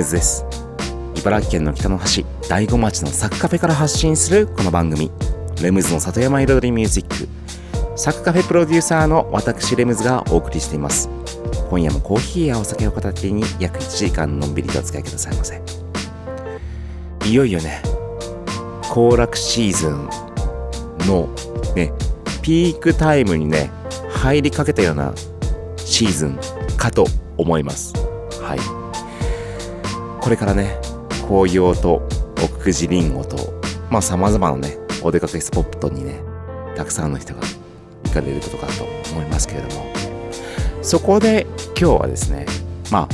レムズです。茨城県の北の端、大子町のサッカフェから発信するこの番組、レムズの里山彩りミュージック。サッカフェプロデューサーの私レムズがお送りしています。今夜もコーヒーやお酒を片手に約1時間のんびりとお付き合いくださいませ。いよいよね、行楽シーズンのね、ピークタイムにね、入りかけたようなシーズンかと思います。これからね、紅葉と奥久慈りんごと、まあ様々なね、お出かけスポットにね、たくさんの人が行かれることかと思いますけれども、そこで今日はですね、まあ、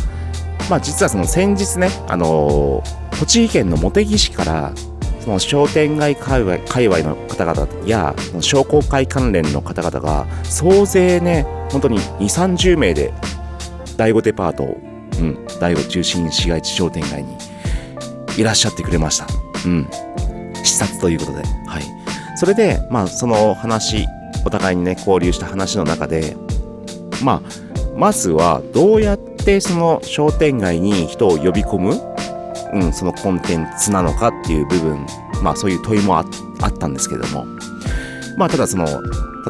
まあ実はその先日ね、あのー栃木県の茂木市から、その商店街界隈界隈の方々や、商工会関連の方々が、総勢ね、本当に2、30名で、第5デパートをうん、第5中心市街地商店街にいらっしゃってくれました。うん。視察ということで。はい。それで、まあ、その話、お互いにね、交流した話の中で、まあ、まずは、どうやってその商店街に人を呼び込む、うん、そのコンテンツなのかっていう部分、まあ、そういう問いもああったんですけども、まあ、ただその、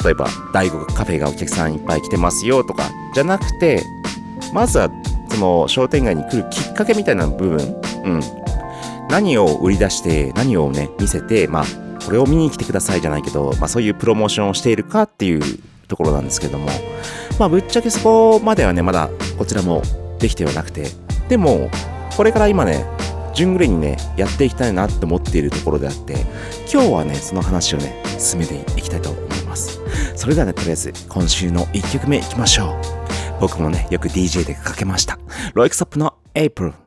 例えば、第5カフェがお客さんいっぱい来てますよとか、じゃなくて、まずはその商店街に来るきっかけみたいな部分、うん、何を売り出して何をね見せてまあこれを見に来てくださいじゃないけど、まあ、そういうプロモーションをしているかっていうところなんですけども。まあぶっちゃけそこまではねまだこちらもできてはなくて。でもこれから今ね順繰りにねやっていきたいなって思っているところであって今日はねその話をね進めていきたいと思います。それではねとりあえず今週の1曲目いきましょう。僕もね、よく DJ でかけました。ロイクソップの April。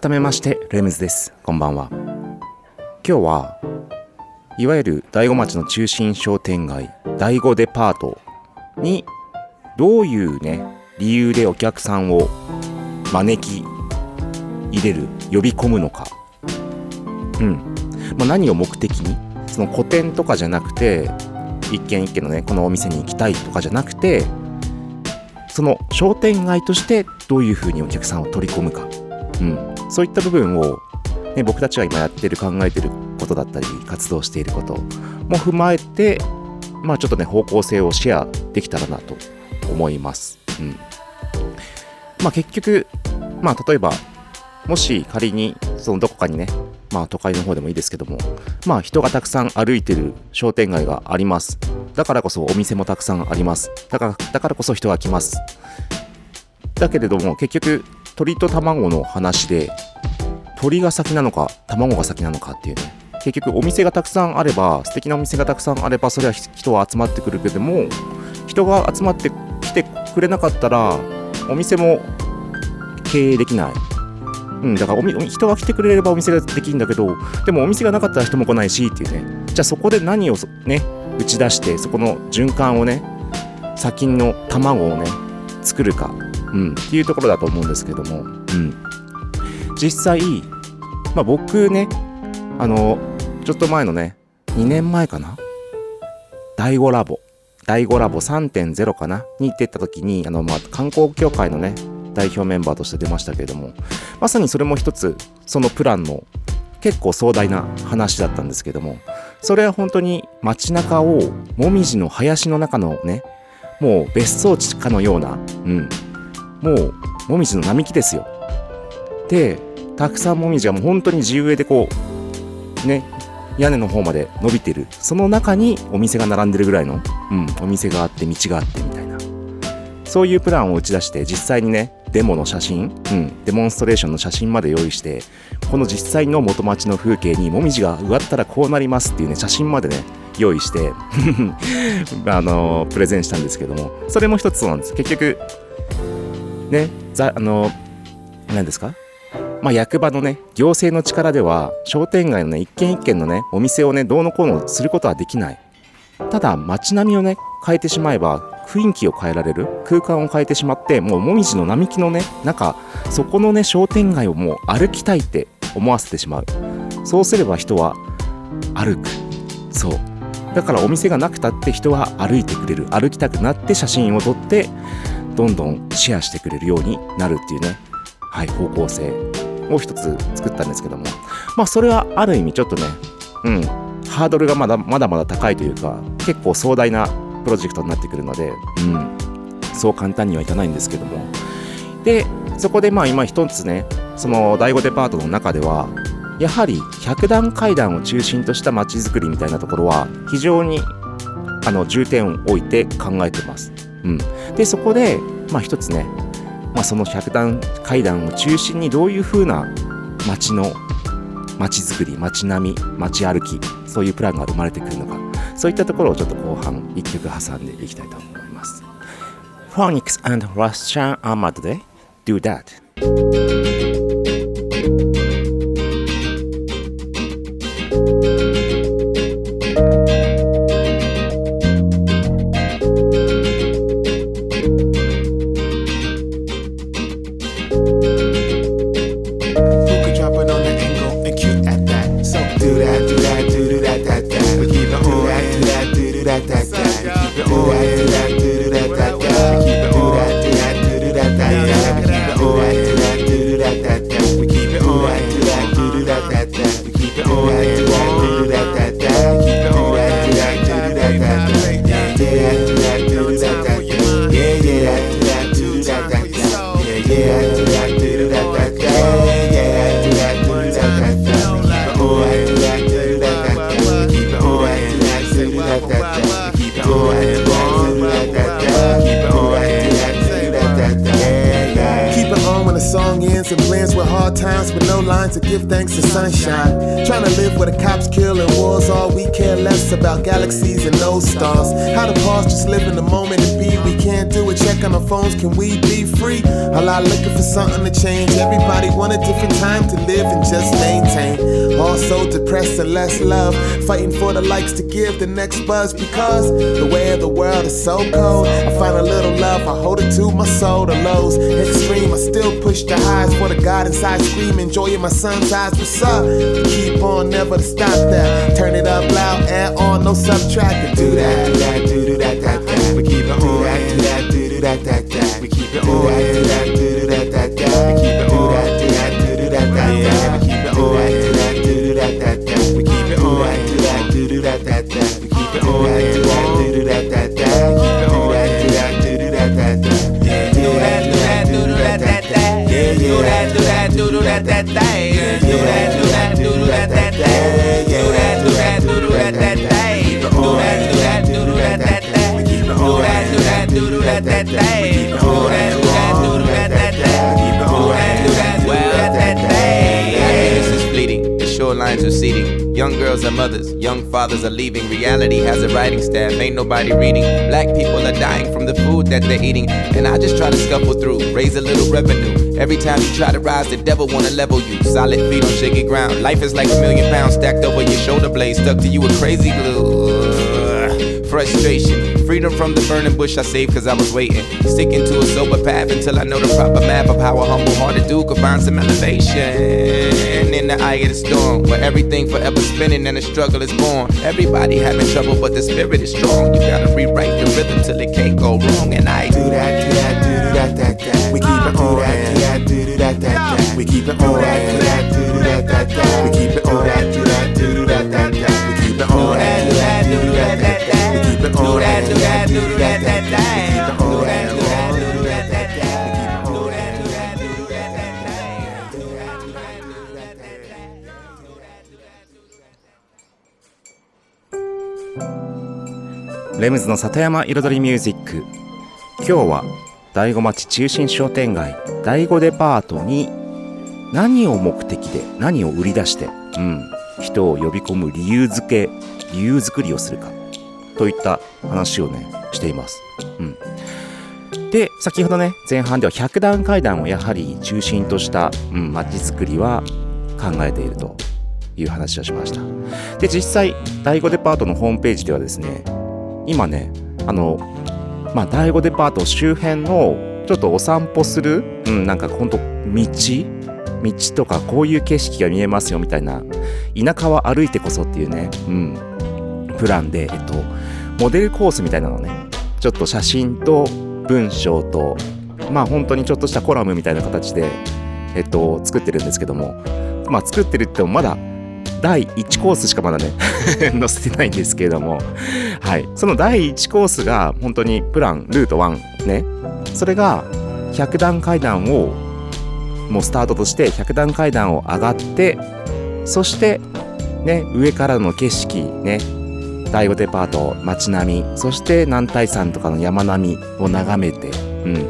改めましてレムズです。こんばんは。今日はいわゆる大子町の中心商店街第五デパートにどういうね理由でお客さんを招き入れる呼び込むのか。うん、まあ、何を目的にその個展とかじゃなくて一軒一軒のねこのお店に行きたいとかじゃなくてその商店街としてどういうふうにお客さんを取り込むか、うん、そういった部分を、ね、僕たちが今やってる考えてることだったり活動していることも踏まえてまあちょっとね方向性をシェアできたらなと思います。うん、まあ結局まあ例えばもし仮にそのどこかにねまあ都会の方でもいいですけどもまあ人がたくさん歩いてる商店街があります。だからこそお店もたくさんあります。だからだからこそ人が来ます。だけれども結局鳥と卵の話で鳥が先なのか卵が先なのかっていうね。結局お店がたくさんあれば素敵なお店がたくさんあればそれは人は集まってくるけども人が集まってきてくれなかったらお店も経営できない。うん、だから人が来てくれればお店ができるんだけどでもお店がなかったら人も来ないしっていうね。じゃあそこで何をね打ち出してそこの循環をね先の卵をね作るか。うん、っていうところだと思うんですけども、うん、実際、まあ、僕ねあのちょっと前のね2年前かな？第5ラボ。第5ラボ3.0かな？に行ってった時にあの、まあ、観光協会のね代表メンバーとして出ましたけれども。まさにそれも一つそのプランの結構壮大な話だったんですけども。それは本当に街中をもみじの林の中のねもう別荘地かのような、うん、もうもみじの並木ですよ。でたくさんもみじがもう本当に自由でこうね屋根の方まで伸びてる。その中にお店が並んでるぐらいの、うん、お店があって道があってみたいな。そういうプランを打ち出して実際にねデモの写真、うん、デモンストレーションの写真まで用意してこの実際の元町の風景にもみじが植わったらこうなりますっていうね写真までね用意して あのプレゼンしたんですけども。それも一つそうなんです。結局ね、ざあの、何ですか？まあ、役場のね、行政の力では、商店街のね、一軒一軒のね、お店をね、どうのこうのすることはできない。ただ、街並みをね、変えてしまえば、雰囲気を変えられる、空間を変えてしまって、もう、もみじの並木のね、中、そこのね、商店街をもう歩きたいって思わせてしまう。そうすれば人は歩く。そう。だからお店がなくたって人は歩いてくれる。歩きたくなって写真を撮って、どんどんシェアしてくれるようになるっていうね、はい、方向性を一つ作ったんですけども、まあそれはある意味ちょっとね、うん、ハードルがまだまだまだ高いというか、結構壮大なプロジェクトになってくるので、うん、そう簡単にはいかないんですけども。で、そこでまあ今一つね、その第5デパートの中では、やはり100段階段を中心とした街づくりみたいなところは非常にあの重点を置いて考えてます。うん、でそこで、まあ、一つね、まあ、その百段階段を中心にどういう風な街の街づくり街並み街歩きそういうプランが生まれてくるのか。そういったところをちょっと後半1曲挟んでいきたいと思います。Phonics and Russian Armad で Do That buzz because the way of the world is so cold. I find a little love, I hold it to my soul. The lows extreme, I still push the highs for the God inside scream, enjoying my son's eyes. What's up? Keep on, never to stop that. Turn it up loud, add on, no subtract. Do that, are mothers. Young fathers are leaving. Reality has a writing staff. Ain't nobody reading. Black people are dying from the food that they're eating. And I just try to scuffle through, raise a little revenue. Every time you try to rise, the devil wanna level you. Solid feet on shaky ground. Life is like a million pounds stacked over your shoulder blades, stuck to you with crazy glue. Frustration, freedom from the burning bush I saved cause I was waiting. Sticking to a sober path until I know the proper map of how a humble hearted dude could find some elevation. In the eye of the storm, where everything forever spinning and the struggle is born. Everybody having trouble, but the spirit is strong. You gotta rewrite the rhythm till it can't go wrong. And I do that, do that, do that, that, that. We keep it on that, do that, do that, that, that. We keep it on that, do that, do do that, that, that. We keep it レムズの里山彩りミュージック。今日は醍醐町中心商店街醍醐デパートに何を目的で何を売り出して、うん、人を呼び込む理由付け理由作りをするかといった話をねしています、うん、で先ほどね前半では100段階段をやはり中心とした、うん、街づくりは考えているという話をしました。で実際第5デパートのホームページではですね今ねあのまあ第5デパート周辺のちょっとお散歩する、うん、なんかほんと道道とかこういう景色が見えますよみたいな田舎は歩いてこそっていうね、うん、プランで、えっと、モデルコースみたいなのねちょっと写真と文章とまあ本当にちょっとしたコラムみたいな形で、えっと、作ってるんですけどもまあ作ってるってもまだ第1コースしかまだね 載せてないんですけれども。はい。その第1コースが本当にプランルート1ね。それが100段階段をもうスタートとして100段階段を上がってそしてね上からの景色ね。第5デパート街並み。そして南大山とかの山並みを眺めて、うん、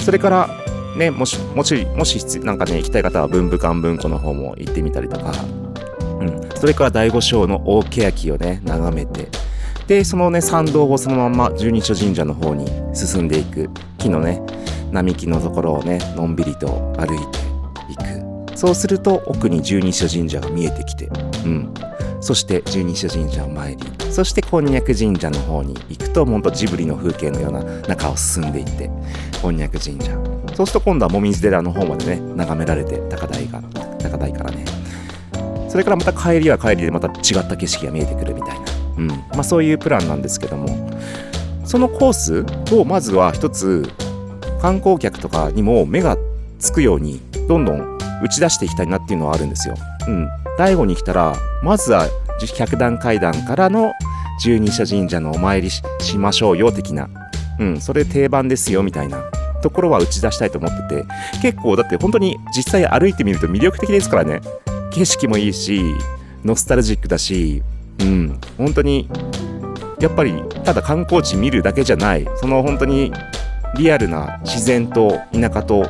それからね、もし、もし、もしなんかね、行きたい方は文武館文庫の方も行ってみたりとか、うん。それから第五章の大欅をね、眺めて、で、そのね、参道をそのまま十二所神社の方に進んでいく、木のね、並木のところをね、のんびりと歩いていく。そうすると、奥に十二所神社が見えてきて、うん。そして十二所神社を参り、そしてこんにゃく神社の方に行くと、ほんとジブリの風景のような中を進んでいって、こんにゃく神社。そうすると今度はもみじ寺の方までね、眺められて、高台が、高台からね。それからまた帰りは帰りでまた違った景色が見えてくるみたいな。うん。まあそういうプランなんですけども、そのコースをまずは一つ観光客とかにも目がつくようにどんどん打ち出していきたいなっていうのはあるんですよ。うん。大悟に来たら、まずは百段階段からの十二社神社のお参りししましょうよ的な。うん。それ定番ですよみたいなところは打ち出したいと思ってて、結構だって本当に実際歩いてみると魅力的ですからね。景色もいいし、ノスタルジックだし、うん。本当にやっぱりただ観光地見るだけじゃないその本当にリアルな自然と田舎と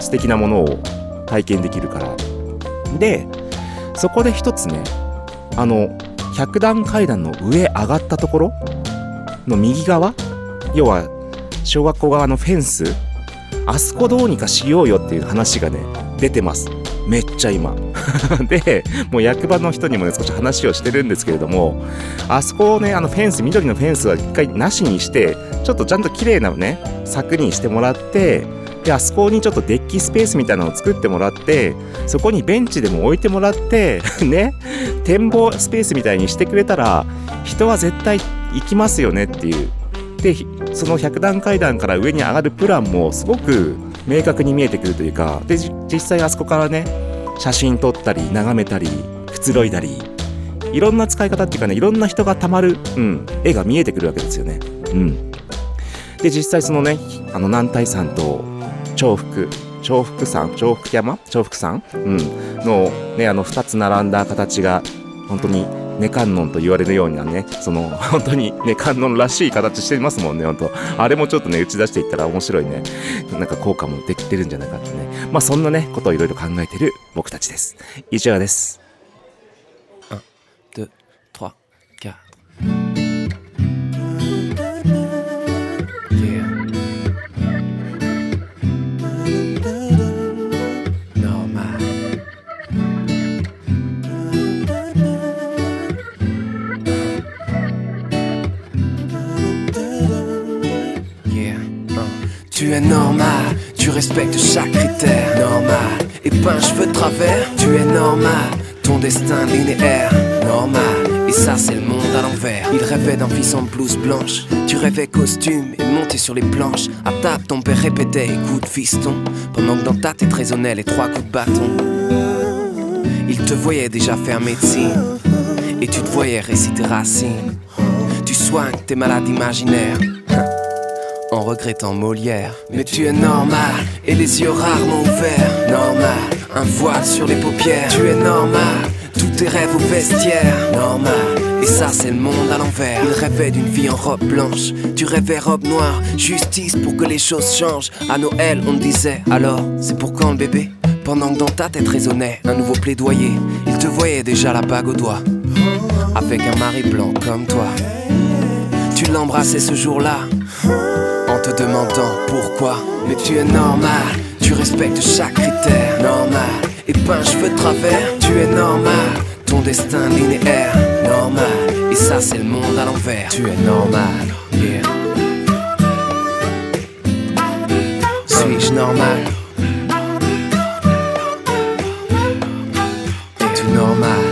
素敵なものを体験できるからでそこで一つねあの百段階段の上上がったところの右側要は小学校側のフェンスあそこどうにかしようよっていう話がね出てますめっちゃ今。でもう役場の人にもね少し話をしてるんですけれどもあそこをねあのフェンス緑のフェンスは一回なしにしてちょっとちゃんと綺麗なね柵にしてもらってであそこにちょっとデッキスペースみたいなのを作ってもらってそこにベンチでも置いてもらって ね展望スペースみたいにしてくれたら人は絶対行きますよねっていう。でその100段階段から上に上がるプランもすごく明確に見えてくるというかで実際あそこからね写真撮ったり眺めたりくつろいだりいろんな使い方っていうかねいろんな人がたまる、うん、絵が見えてくるわけですよね。うん、で実際そのねあの南大山と重複重複山重複山？重複山、うん、のねあの2つ並んだ形が本当にネ観音と言われるようなねその 本当にネ観音らしい形してますもんね本当。あれもちょっとね打ち出していったら面白いね。なんか効果もできてるんじゃないかってね。まあそんなねことをいろいろ考えてる僕たちです。以上です。Es normal, tu respectes chaque critère. Normal, et pas un cheveu de travers. Tu es normal, ton destin linéaire. Normal, et ça c'est le monde à l'envers. Il rêvait d'un fils en blouse blanche. Tu rêvais costume et monter sur les planches. À table, ton père répétait écoute fiston. Pendant que dans ta tête résonnaient les trois coups de bâton. Il te voyait déjà faire médecine. Et tu te voyais réciter racines. Tu soignes tes malades imaginaires en regrettant Molière. Mais tu es normal, et les yeux rarement ouverts. Normal, un voile sur les paupières. Tu es normal, tous tes rêves au vestiaire. Normal, et ça c'est le monde à l'envers. Il rêvait d'une vie en robe blanche, tu rêvais robe noire. Justice pour que les choses changent. À Noël, on disait alors, c'est pour quand le bébé? Pendant que dans ta tête résonnait un nouveau plaidoyer, il te voyait déjà la bague au doigt. Avec un mari blanc comme toi. Tu l'embrassais ce jour-là te demandant pourquoi. Mais tu es normal, tu respectes chaque critère. Normal, et pas un cheveu de travers. Tu es normal, ton destin linéaire. Normal, et ça c'est le monde à l'envers. Tu es normal, yeah. Suis-je normal? Es-tu normal? Normal.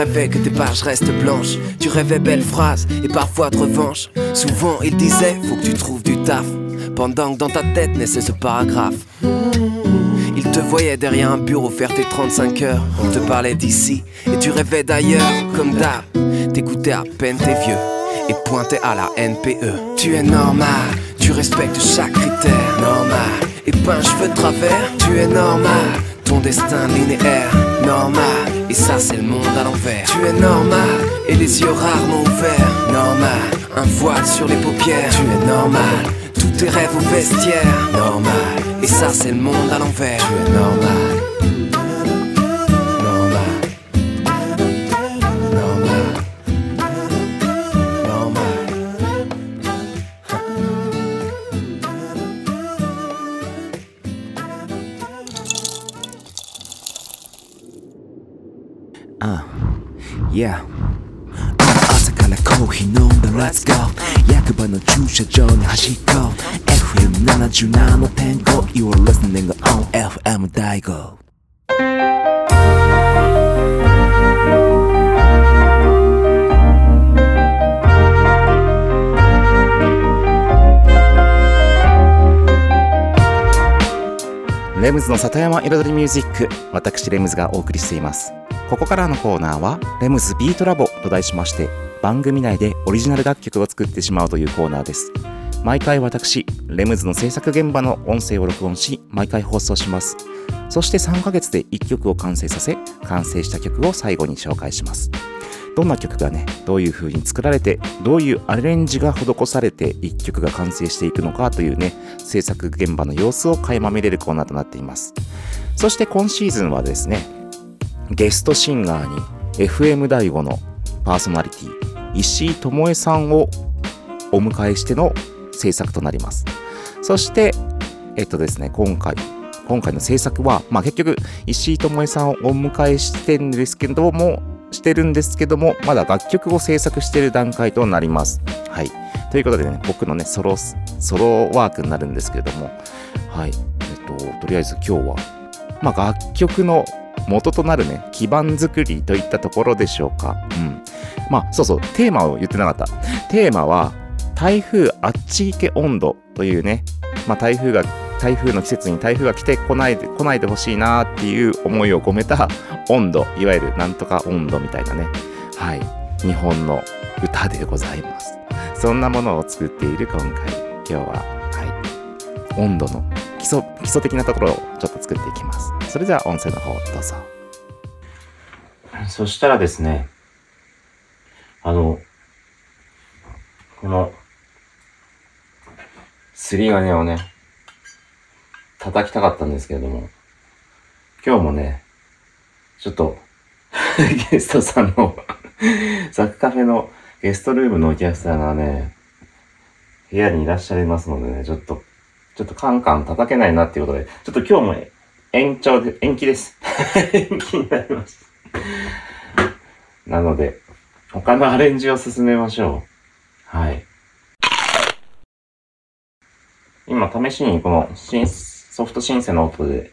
Il rêvait que tes pages restent blanches. Tu rêvais belles phrases et parfois de revanche. Souvent il disait faut que tu trouves du taf. Pendant que dans ta tête naissait ce paragraphe. Il te voyait derrière un bureau faire tes 35 heures. On te parlait d'ici et tu rêvais d'ailleurs, comme d'hab. T'écoutais à peine tes vieux et pointais à la NPE. Tu es normal, tu respectes chaque critère. Normal, et pas un cheveu de travers. Tu es normal, ton destin linéaire. Normal, Et ça c'est le monde à l'envers. Tu es normal et les yeux rarement ouverts. Normal, un voile sur les paupières. Tu es normal, tous tes rêves au vestiaire. Normal, et ça c'est le monde à l'envers. Tu es normal. Normal レムズの里山彩りミュージック私レムズがお送りしています。ここからのコーナーはレムズビートラボと題しまして番組内でオリジナル楽曲を作ってしまうというコーナーです。毎回私レムズの制作現場の音声を録音し毎回放送します。そして3ヶ月で1曲を完成させ完成した曲を最後に紹介します。どんな曲がねどういう風に作られてどういうアレンジが施されて1曲が完成していくのかというね制作現場の様子を垣間見れるコーナーとなっています。そして今シーズンはですねゲストシンガーに FM 大悟のパーソナリティ石井智恵さんをお迎えしての制作となります。そしてえっとですね今回今回の制作は、まあ、結局石井智恵さんをお迎えしてるんですけどもしてるんですけどもまだ楽曲を制作している段階となります。はい。ということでね僕のねソロソロワークになるんですけれどもはい。えっととりあえず今日はまあ楽曲の元となるね基盤作りといったところでしょうか。うん。まあそうそうテーマを言ってなかった。テーマは台風あっち行け温度というねまあ台風が台風の季節に台風が来てこないで来ないでほしいなっていう思いを込めた 温度いわゆるなんとか温度みたいなね。はい。日本の歌でございます。そんなものを作っている今回今日ははい。温度の基礎基礎的なところをちょっと作っていきます。それでは音声の方どうぞ。そしたらですねあのこのすり金をね叩きたかったんですけれども、今日もね、ちょっと ゲストさんのザクカフェのゲストルームのお客さんがね、部屋にいらっしゃいますのでね、ちょっと、ちょっとカンカン叩けないなっていうことで、ちょっと今日も延長で、延期です。延期になりました。なので、他のアレンジを進めましょう。はい。今、試しにこのソフトシンセの音で、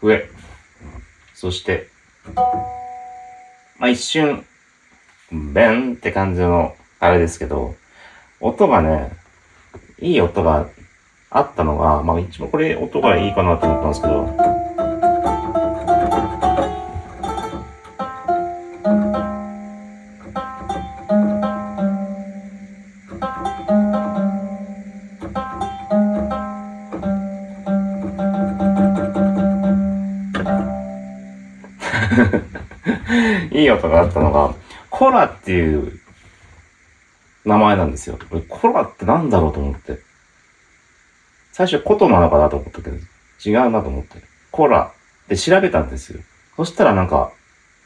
上、そして、まあ一瞬、ベンって感じの、あれですけど、音がね、いい音があったのが、まあ一番これ音がいいかなと思ったんですけど、いい音があったのが、コラっていう名前なんですよ。俺コラってなんだろうと思って。最初コトなのかなと思ったけど、違うなと思って。コラで調べたんですよ。そしたらなんか、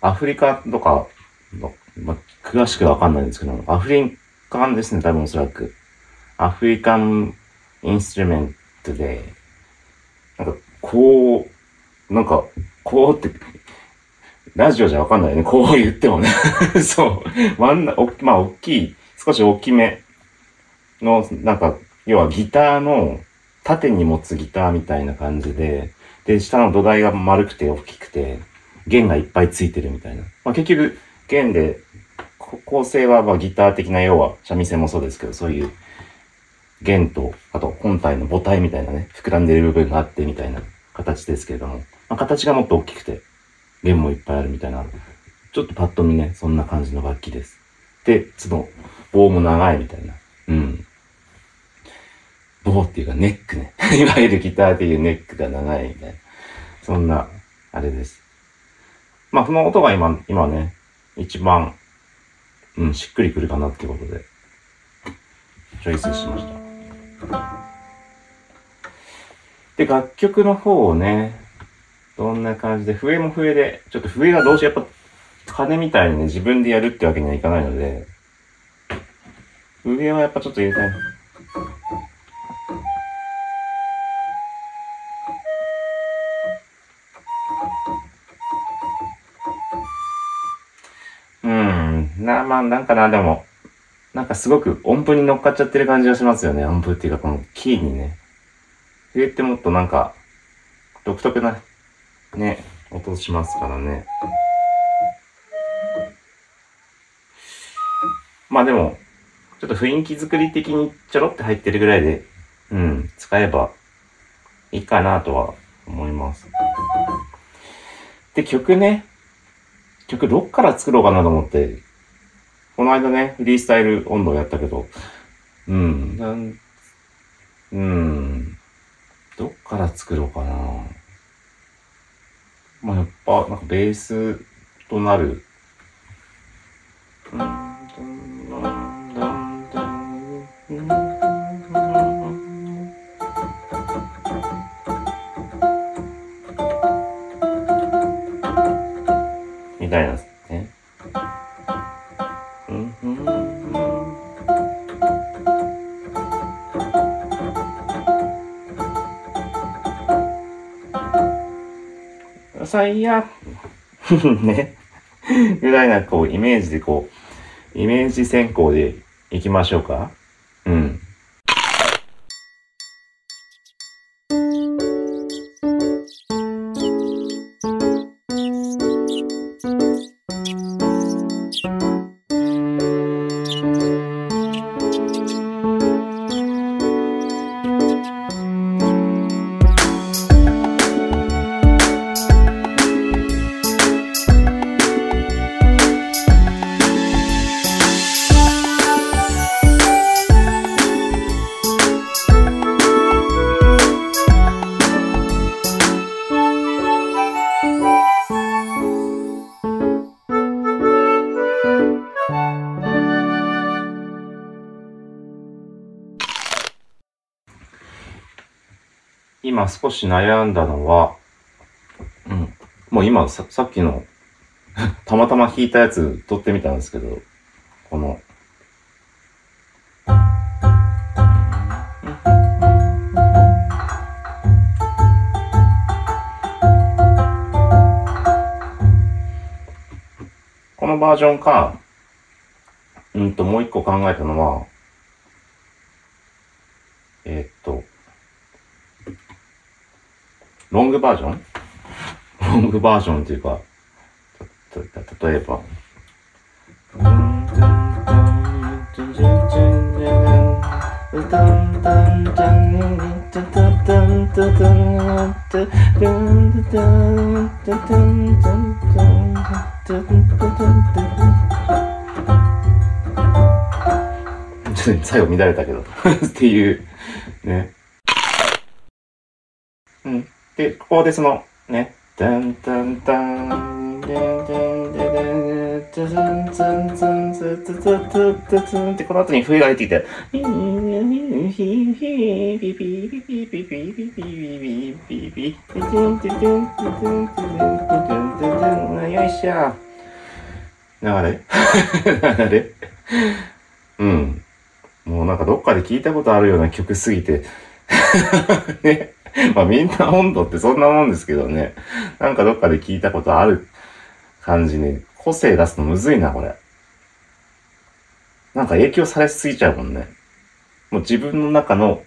アフリカとかの、ま、詳しくわかんないんですけど、アフリカンですね、多分おそらく。アフリカンインストゥルメントで、なんか、こう、なんか、こうって、ラジオじゃわかんないよね。こう言ってもね。そう。真ん中、おまあ、大きい、少し大きめの、なんか、要はギターの、縦に持つギターみたいな感じで、で、下の土台が丸くて大きくて、弦がいっぱいついてるみたいな。まあ、結局、弦で、こ構成はまあギター的な要は、三味線もそうですけど、そういう弦と、あと本体の母体みたいなね、膨らんでる部分があってみたいな形ですけれども、まあ、形がもっと大きくて、弦もいっぱいあるみたいな、ちょっとパッと見ね、そんな感じの楽器です。で、その、棒も長いみたいな。うん。棒っていうかネックね。いわゆるギターでいうネックが長いみたいな。そんなあれです。まあ、その音が今、今ね、一番、うん、しっくりくるかなってことで、チョイスしました。で、楽曲の方をね、どんな感じで、笛も笛で、ちょっと笛がどうしてやっぱ、鐘みたいにね、自分でやるってわけにはいかないので、笛はやっぱちょっと入れたい。うん。な、まあ、なんかな、でも、なんかすごく音符に乗っかっちゃってる感じがしますよね。音符っていうか、このキーにね。笛ってもっとなんか、独特な、ね、音しますからね。まあでも、ちょっと雰囲気作り的にちょろって入ってるぐらいで、うん、使えばいいかなとは思います。で、曲ね、曲どっから作ろうかなと思って、この間ね、フリースタイル温度やったけど、うん、うん、どっから作ろうかな。まあ、やっぱ、なんかベースとなる、みたいな。うん ね。ぐらいな、こう、イメージでこう、イメージ先行でいきましょうか。今少し悩んだのは、うん。もう今ささっきの、たまたま弾いたやつ撮ってみたんですけど、この、このバージョンか、うんと、もう一個考えたのは、えーっと、ロングバージョン？ロングバージョンっていうか、たた例えば。ちょっと最後乱れたけど。っていう、ね。うん。で、ここでその、ね、ダンダンダン、ダンダンダンダン、ダンダンダンダンダンダンダンダンってこの後に笛が入ってきて、よいしょ。流れ流れうん。もうなんかどっかで聞いたことあるような曲すぎて、ね。まあみんな温度ってそんなもんですけどね。なんかどっかで聞いたことある感じね。個性出すのむずいな、これ。なんか影響されすぎちゃうもんね。もう自分の中の、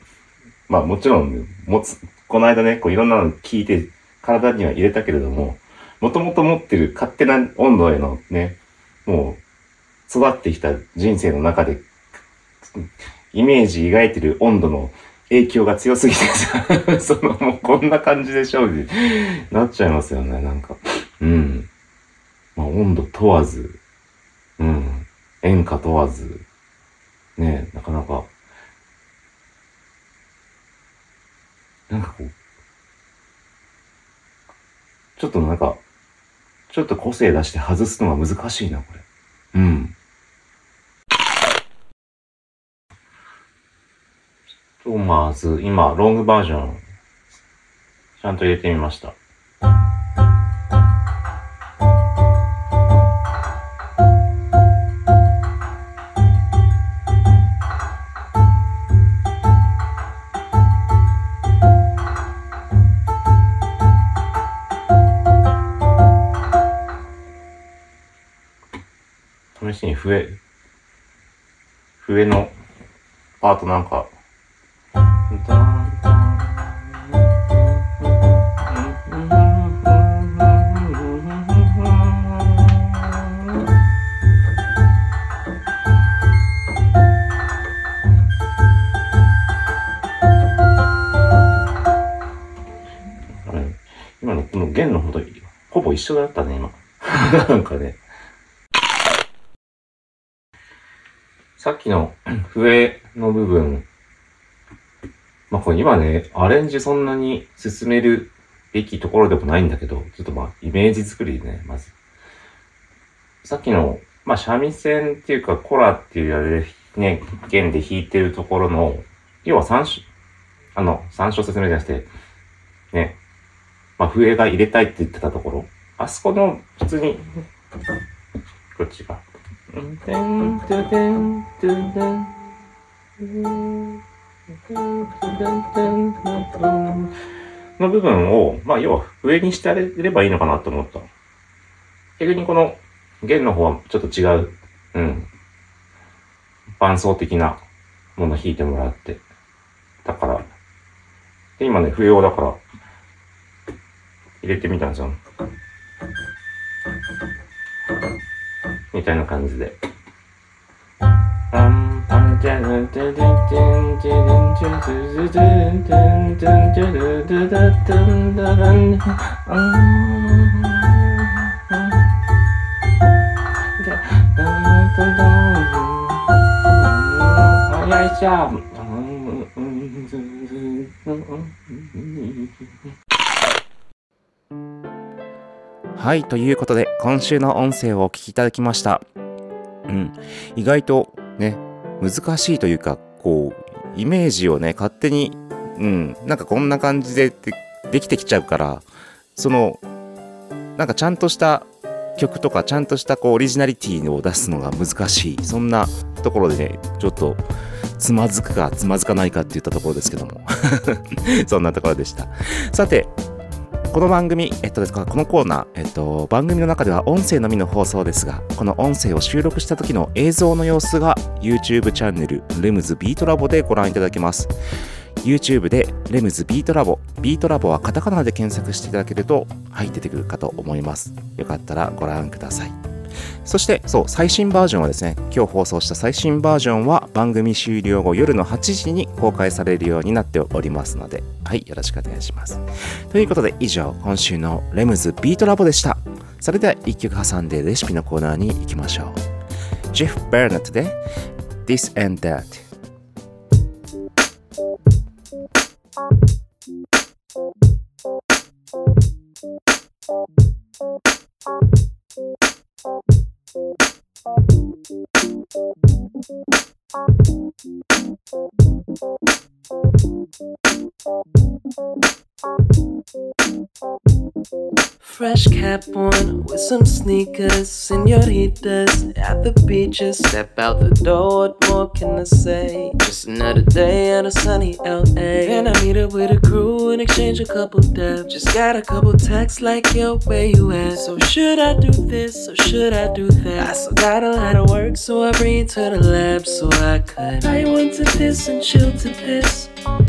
まあもちろん、持つ、この間ね、こういろんなの聞いて体には入れたけれども、もともと持ってる勝手な温度へのね、もう育ってきた人生の中で、イメージ描いてる温度の影響が強すぎてさ、そのもうこんな感じでしょうになっちゃいますよね、なんか。うん。まあ温度問わず、うん。演歌問わず、ねなかなか、なんかこう、ちちょっとなんか、ちょっと個性出して外すのが難しいな、これ。うん。と、まず、今、ロングバージョン、ちゃんと入れてみました。試しに笛、笛のパートなんか、弦のほどほぼ一緒だったね、今。なん。かね。さっきの笛の部分、まあこれ今ね、アレンジそんなに進めるべきところでもないんだけど、ちょっとまあイメージ作りでね、まず。さっきの、まあ三味線っていうかコラっていうあれね、弦で弾いてるところの、要は三種、あの、三章説明じゃなくて、ね、まあ笛が入れたいって言ってたところ、あそこの普通に、こっちが。の部分を、まあ、要は上にしてあげればいいのかなと思った。逆にこの弦の方はちょっと違う、うん。伴奏的なもの弾いてもらって。だから、で、今ね、笛をだから、入れてみたんですよ。みたいな感じで。はい、ということで、今週の音声をお聞きいただきました。うん、意外とね、難しいというか、こう、イメージをね、勝手に、うん、なんかこんな感じででできてきちゃうから、その、なんかちゃんとした曲とか、ちゃんとしたこうオリジナリティを出すのが難しい、そんなところでね、ちょっと、つまずくかつまずかないかって言ったところですけども。そんなところでした。さて、この番組、えっとですか、このコーナー、えっと、番組の中では音声のみの放送ですが、この音声を収録した時の映像の様子が YouTube チャンネル、レムズビートラボでご覧いただけます。YouTube でレムズビートラボ、ビートラボはカタカナで検索していただけると、はい、出てくるかと思います。よかったらご覧ください。そして、そう、最新バージョンはですね、今日放送した最新バージョンは番組終了後夜の8時に公開されるようになっておりますので、はい、よろしくお願いします。ということで、以上、今週のレムズビートラボでした。それでは、一曲挟んでレシピのコーナーに行きましょう。ジェフ・バーナットで、This and That。Thank you. Fresh cap on with some sneakers, senoritas at the beaches. Step out the door, what more can I say? Just another day at a sunny LA. And I meet up with a crew and exchange a couple dabs. Just got a couple texts like, yo, where you at? So should I do this or should I do that? I still got a lot of work, so I bring to the lab so I could. I went to this and chill to this.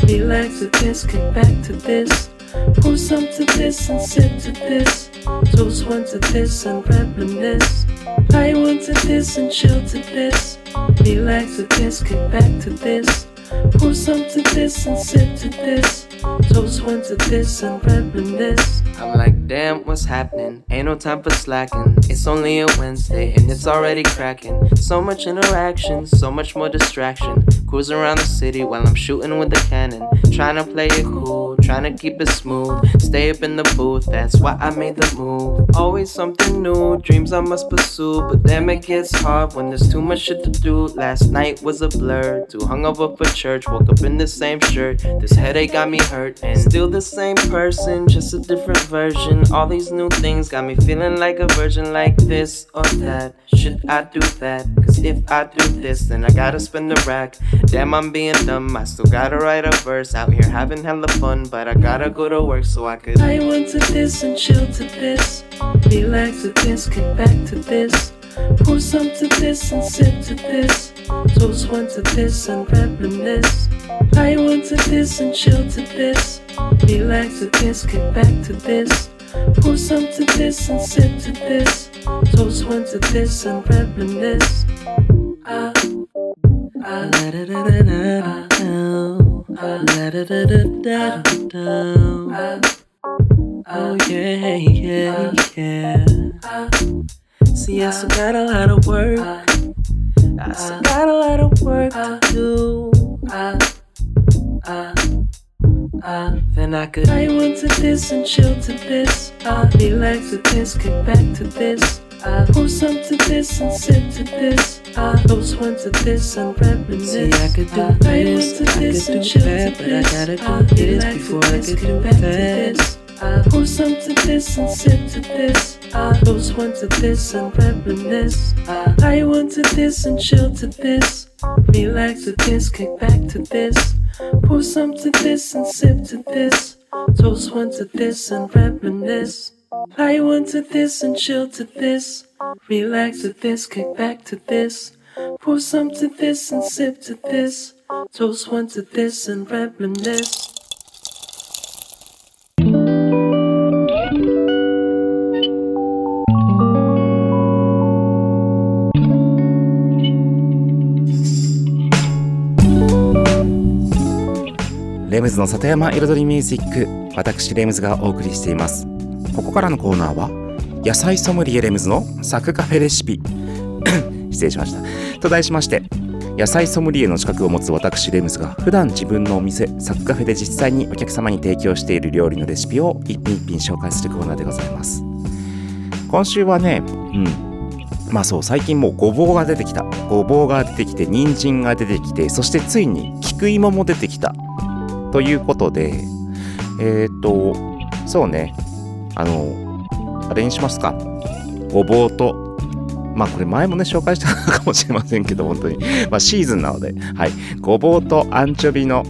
Relax to this, kick back to this. Pour some to this and sip to this. Toast one to this and reminisce. I want to this and chill to this. Relax to this, kick back to this. Pour some to this and sip to this. Toast one to this and reminisce. I'm like, damn, what's happening? Ain't no time for slacking. It's only a Wednesday and it's already cracking. So much interaction, so much more distraction. Cruising around the city while I'm shooting with the cannon. Trying to play it cool, trying to keep it smooth. Stay up in the booth, that's why I made the move. Always something new, dreams I must pursue. But damn, it gets hard when there's too much shit to do. Last night was a blur, too hungover for church. Woke up in the same shirt, this headache got me hurt. And still the same person, just a different version. All these new things got me feeling like a virgin, like this or that. Should I do that? Cause if I do this, then I gotta spend a rack. Damn, I'm being dumb. I still gotta write a verse out here having hella fun, but I gotta go to work so I could. I went to this and chill to this. Relax to this, kick back to this. Pour some to this and sip to this. Toast one to this and reminisce. I went to this and chill to this. Relax to this, get back to this. Pour some to this and sip to this. Toast one to this and reminisce. Ah, ah, da da da da da. La da da da da da. Oh yeah, yeah, yeah. See, I still got a lot of work. I still got a lot of work to do. Uh, then I could. I to this and chill to this. Relax to this, kick back to this. I pour some to this and sip to this. Toast one to this and reminisce. See, I could do this, I could do that, but I gotta do this before I could do that. Pour some to this and sip to this. Toast one to this and reminisce. I want to this and chill to this. Relax to this, kick back to this. Pour some to this and sip to this. Toast one to this and reminisce. I want to this and chill to this. Relax to this, kick back to this. Pour some to this and sip to this. Toast one to this and reminisce. ムズの里山彩りミュージック私レムズがお送りしています。ここからのコーナーは野菜ソムリエレムズのサクカフェレシピ。失礼しました。と題しまして野菜ソムリエの資格を持つ私レムズが普段自分のお店サクカフェで実際にお客様に提供している料理のレシピを一品一品紹介するコーナーでございます。今週はねうん。まあそう最近もうごぼうが出てきた。ごぼうが出てきて人参が出てきてそしてついに菊芋も出てきた。ということでえっ、とそうね。あのあれにしますか。ごぼうと。まあこれ前もね紹介したかもしれませんけど本当に。まあシーズンなので。はい。ごぼうとアンチョビの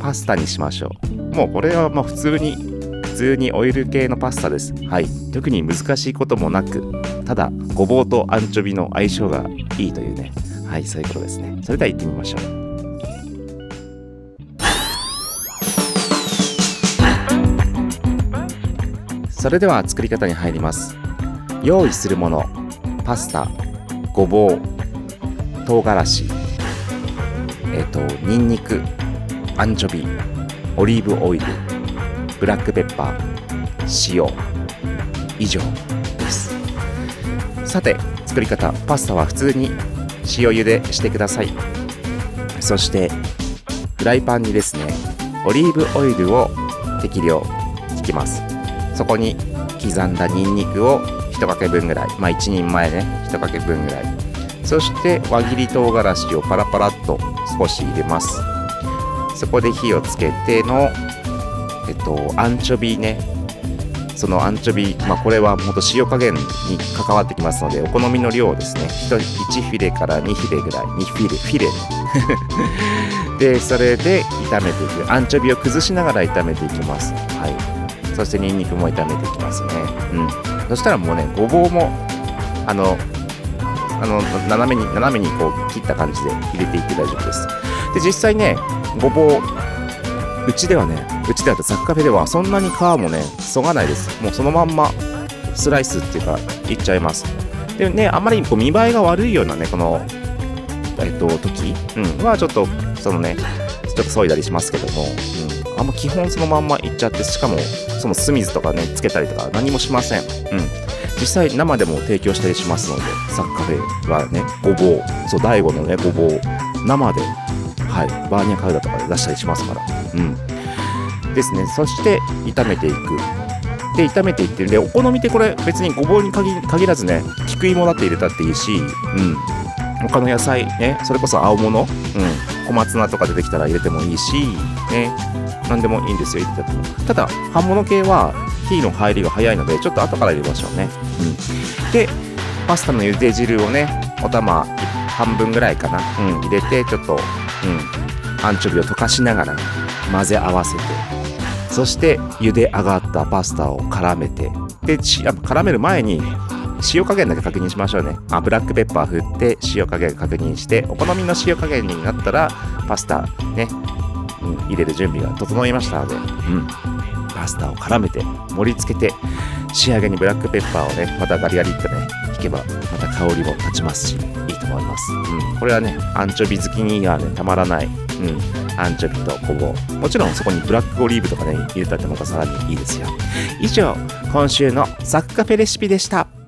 パスタにしましょう。もうこれはまあ普通に普通にオイル系のパスタです。はい。特に難しいこともなくただごぼうとアンチョビの相性がいいというね。はいそういうことですね。それでは行ってみましょう。それでは作り方に入ります。用意するものパスタごぼう唐辛子えっ、とニンニクアンチョビオリーブオイルブラックペッパー塩以上です。さて作り方パスタは普通に塩茹でしてください。そしてフライパンにですねオリーブオイルを適量引きます。そこに刻んだニンニクを1かけ分ぐらい。まあ1人前ね。1かけ分ぐらい。そして輪切り唐辛子をパラパラっと少し入れます。そこで火をつけてのえっとアンチョビね。そのアンチョビ、まあ、これはほんと塩加減に関わってきますのでお好みの量をですね。1, 1フィレから2フィレぐらい。2フィレフィレ でそれで炒めていく。アンチョビを崩しながら炒めていきます。はい。そしてニンニクも炒めていきますね。うん。そしたらもうねごぼうもあのあの斜めに斜めにこう切った感じで入れていって大丈夫です。で実際ねごぼううちではねうちではザッカフェではそんなに皮もねそがないです。もうそのまんまスライスっていうかいっちゃいます。でねあんまりこう見栄えが悪いようなねこのえっと時、うん、はちょっとそのねちょっと削いだりしますけども、うん、あんま基本そのまんまいっちゃってしかもその酢水とかねつけたりとか何もしません。うん。実際生でも提供したりしますのでサッカフェはねごぼう。そう大悟のねごぼう。生で。はい。バーニャカウダとかで出したりしますから。うん。ですね。そして炒めていく。で炒めていってるんでお好みでこれ別にごぼうに限限らずね菊芋だって入れたっていいしうん。他の野菜ねそれこそ青物、うん、小松菜とか出てきたら入れてもいいしね。何でもいいんですよ入れても。ただ葉物系は火の入りが早いのでちょっと後から入れましょうね、うん、でパスタの茹で汁をねお玉半分ぐらいかな、うん、入れてちょっと、うん、アンチョビを溶かしながら混ぜ合わせて。そして茹で上がったパスタを絡めて。であ絡める前に塩加減だけ確認しましょうね。あブラックペッパー振って塩加減確認してお好みの塩加減になったらパスタね、うん、入れる準備が整いましたので、うん、パスタを絡めて盛り付けて仕上げにブラックペッパーをねまたガリガリっとね引けばまた香りも立ちますしいいと思います、うん、これはねアンチョビ好きにはねたまらない、うん、アンチョビとごぼう。もちろんそこにブラックオリーブとかね入れたってまたさらにいいですよ。以上今週のサッカフェレシピでした。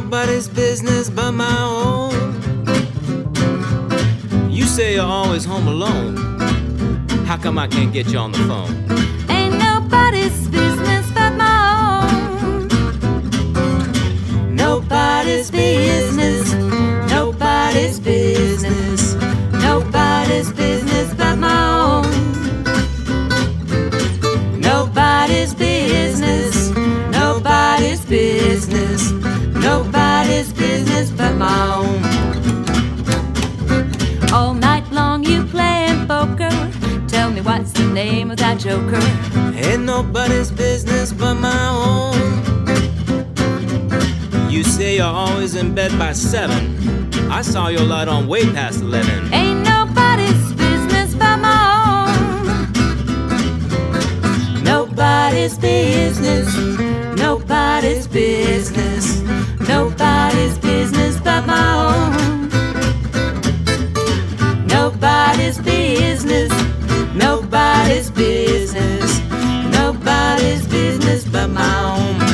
Nobody's business but my own. You say you're always home alone. How come I can't get you on the phone? Ain't nobody's business but my own. Nobody's business. Nobody's business. Nobody's business but my own. All night long you playing poker. Tell me what's the name of that joker? Ain't nobody's business but my own. You say you're always in bed by seven. I saw your light on way past eleven. Ain't nobody's business but my own. Nobody's business. Nobody's business. Nobody's business but my own. Nobody's business. Nobody's business. Nobody's business but my own.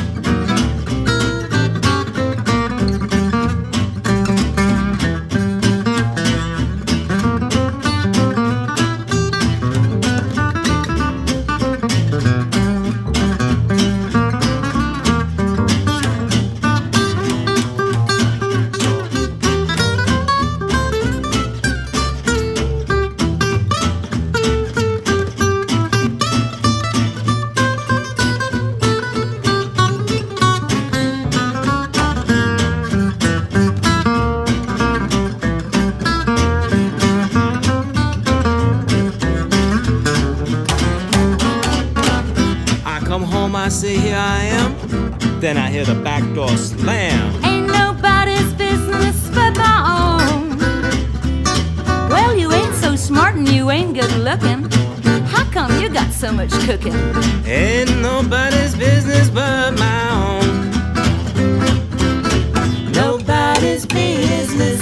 Then I hear the back door slam. Ain't nobody's business but my own. Well, you ain't so smart and you ain't good looking. How come you got so much cooking? Ain't nobody's business but my own. Nobody's business.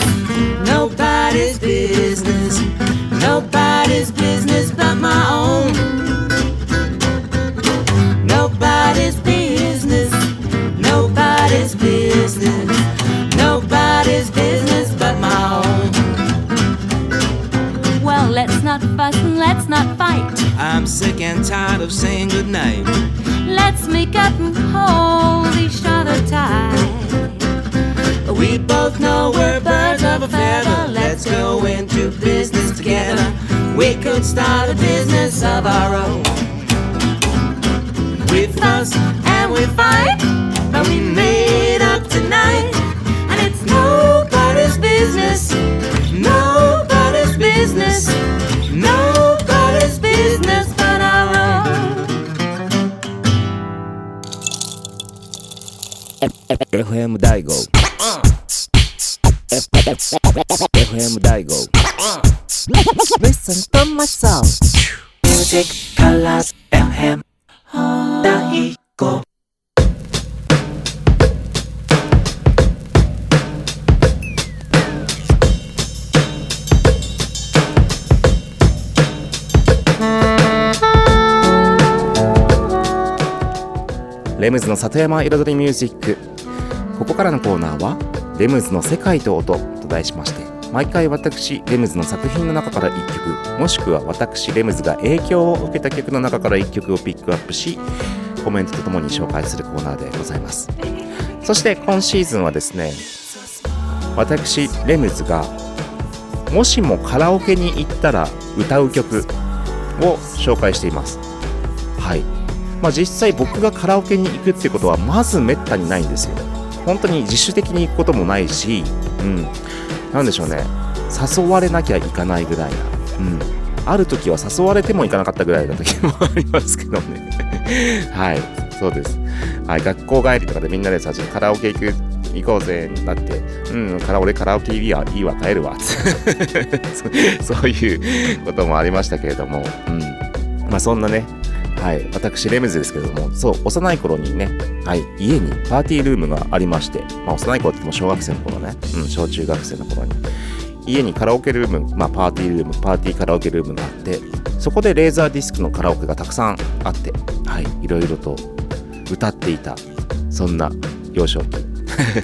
Nobody's business. Nobody's business but my own. Let's not fight. I'm sick and tired of saying goodnight. Let's make up and hold each other tight. We both know we're birds of a feather. Let's go into business together. We could start a business of our own. We fuss and we fight, FM 大吾 FM 大吾レッスンレムズの里山彩りミュージック。ここからのコーナーは「レムズの世界と音」と題しまして毎回私レムズの作品の中から1曲もしくは私レムズが影響を受けた曲の中から1曲をピックアップしコメントとともに紹介するコーナーでございます。そして今シーズンはですね私レムズがもしもカラオケに行ったら歌う曲を紹介しています。はい。まあ、実際僕がカラオケに行くってことはまずめったにないんですよ。本当に自主的に行くこともないしうん。なんでしょうね。誘われなきゃいかないぐらいな。うん。ある時は誘われても行かなかったぐらいの時もありますけどね。はい。そうです、はい、学校帰りとかでみんなでさちょっとカラオケ行く行こうぜになって。うん。カラ俺カラオケいいわいいわ帰るわ。そそういうこともありましたけれども。うん。まあそんなねはい、私、レムズですけども、そう、幼い頃にね、はい、家にパーティールームがありまして、まあ、幼い頃って言っても小学生の頃ね、うん、小中学生の頃に、家にカラオケルーム、まあ、パーティールーム、パーティーカラオケルームがあって、そこでレーザーディスクのカラオケがたくさんあって、はい、いろいろと歌っていた、そんな幼少期。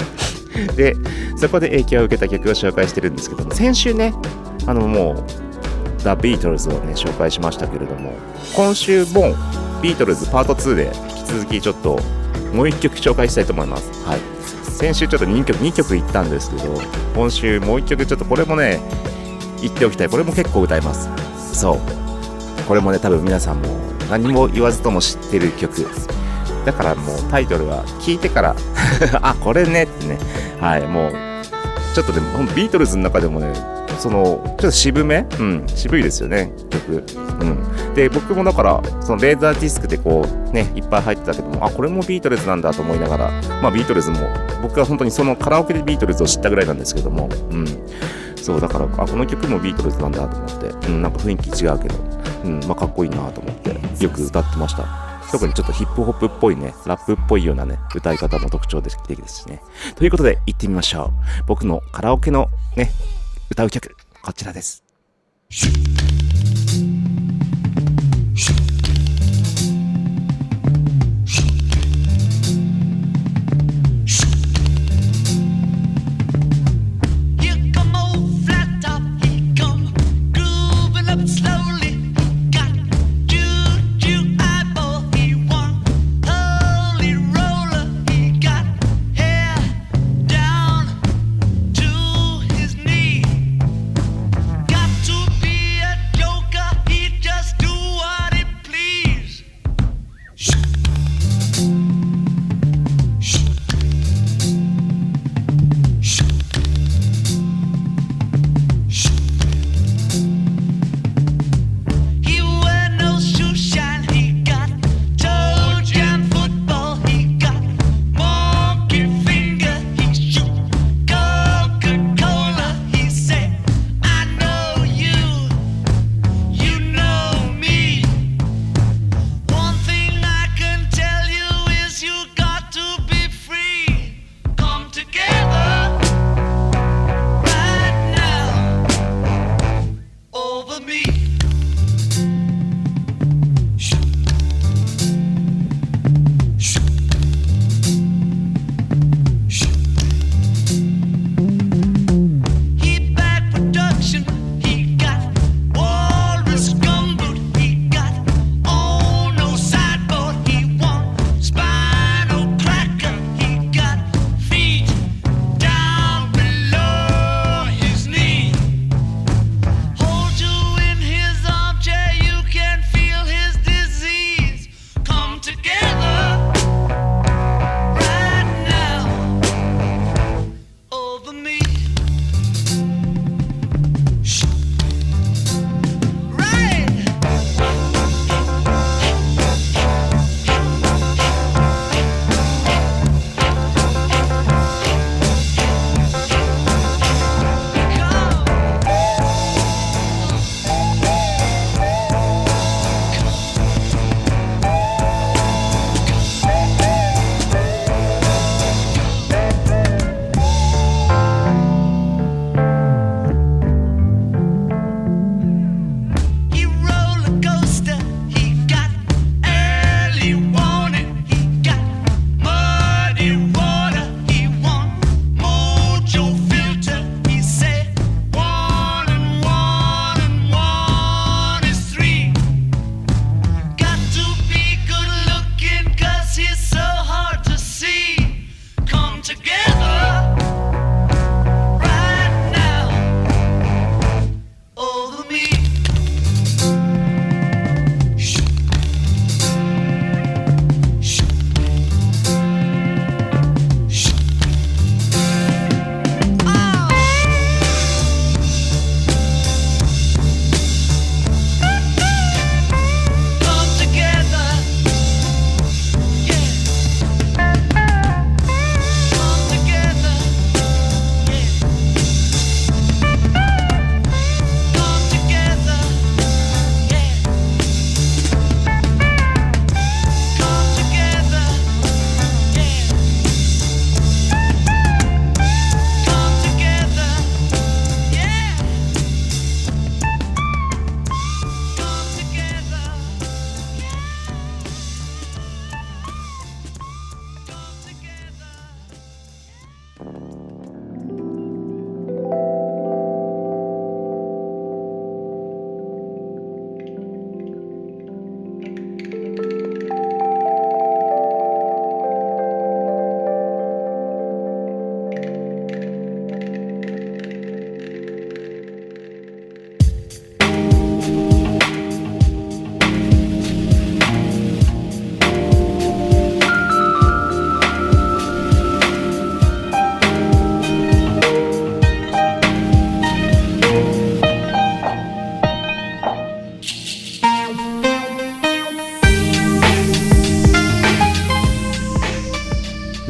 で、そこで影響を受けた曲を紹介してるんですけども、先週ね、あのもう、ザ・ビートルズをね紹介しましたけれども今週もビートルズパート2で引き続きちょっともう1曲紹介したいと思います。はい。先週ちょっと2曲2曲言ったんですけど今週もう1曲ちょっとこれもね言っておきたい。これも結構歌います。そう。これもね多分皆さんも何も言わずとも知ってる曲。だからもうタイトルは聞いてから あこれねってね。はいもうちょっとでもビートルズの中でもねそのちょっと渋め、うん、渋いですよね曲、うん、で僕もだからそのレーザーディスクでこうねいっぱい入ってたけどもあこれもビートルズなんだと思いながらまあビートルズも僕は本当にそのカラオケでビートルズを知ったぐらいなんですけども、うん、そうだからあこの曲もビートルズなんだと思って、うん、なんか雰囲気違うけど、うんまあ、かっこいいなと思ってよく歌ってました。特にちょっとヒップホップっぽいね、ラップっぽいようなね、歌い方も特徴的ですしね。ということで、行ってみましょう。僕のカラオケのね、歌う曲、こちらです。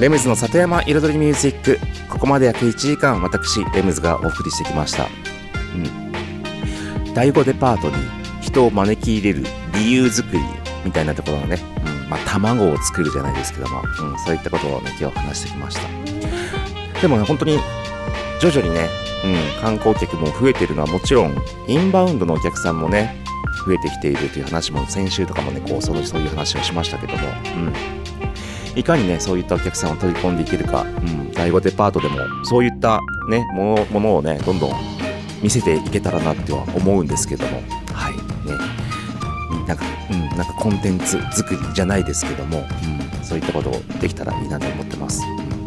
レムズの里山彩りミュージック。ここまで約1時間私レムズがお送りしてきました。うん。第5デパートに人を招き入れる理由作りみたいなところのね、うん。まあ、卵を作るじゃないですけども、うん、そういったことをね今日話してきました。でもね本当に徐々にね、うん、観光客も増えてるのはもちろんインバウンドのお客さんもね増えてきているという話も先週とかもねこうそのそういう話をしましたけども、うん、いかにねそういったお客さんを取り込んでいけるか、うん、第5デパートでもそういったねものものをねどんどん見せていけたらなっては思うんですけども。はい。ね。なんか、うん、なんかコンテンツ作りじゃないですけども、うん、そういったことをできたらいいなと思ってます。うん。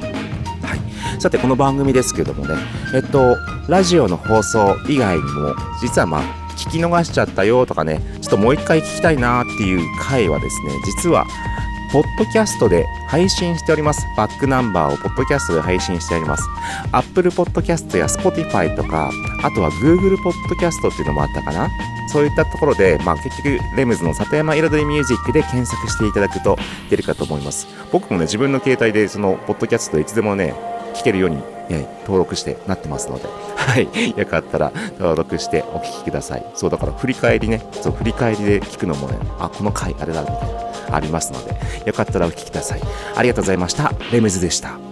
はい、さてこの番組ですけどもねえっとラジオの放送以外にも実はまあ聞き逃しちゃったよとかねちょっともう一回聞きたいなっていう回はですね実はポッドキャストで配信しております。バックナンバーをポッドキャストで配信しております。Apple Podcast や Spotify とか、あとは Google Podcast っていうのもあったかな。そういったところで、まあ結局、レムズの里山彩りミュージックで検索していただくと出るかと思います。僕もね、自分の携帯でそのポッドキャストいつでもね、聞けるように、ね、登録してなってますので、はい。よかったら登録してお聞きください。そう、だから振り返りね、そう、振り返りで聞くのもね、あ、この回あれだ、みたいな、ありますので、よかったらお聞きください。ありがとうございました。レムズでした。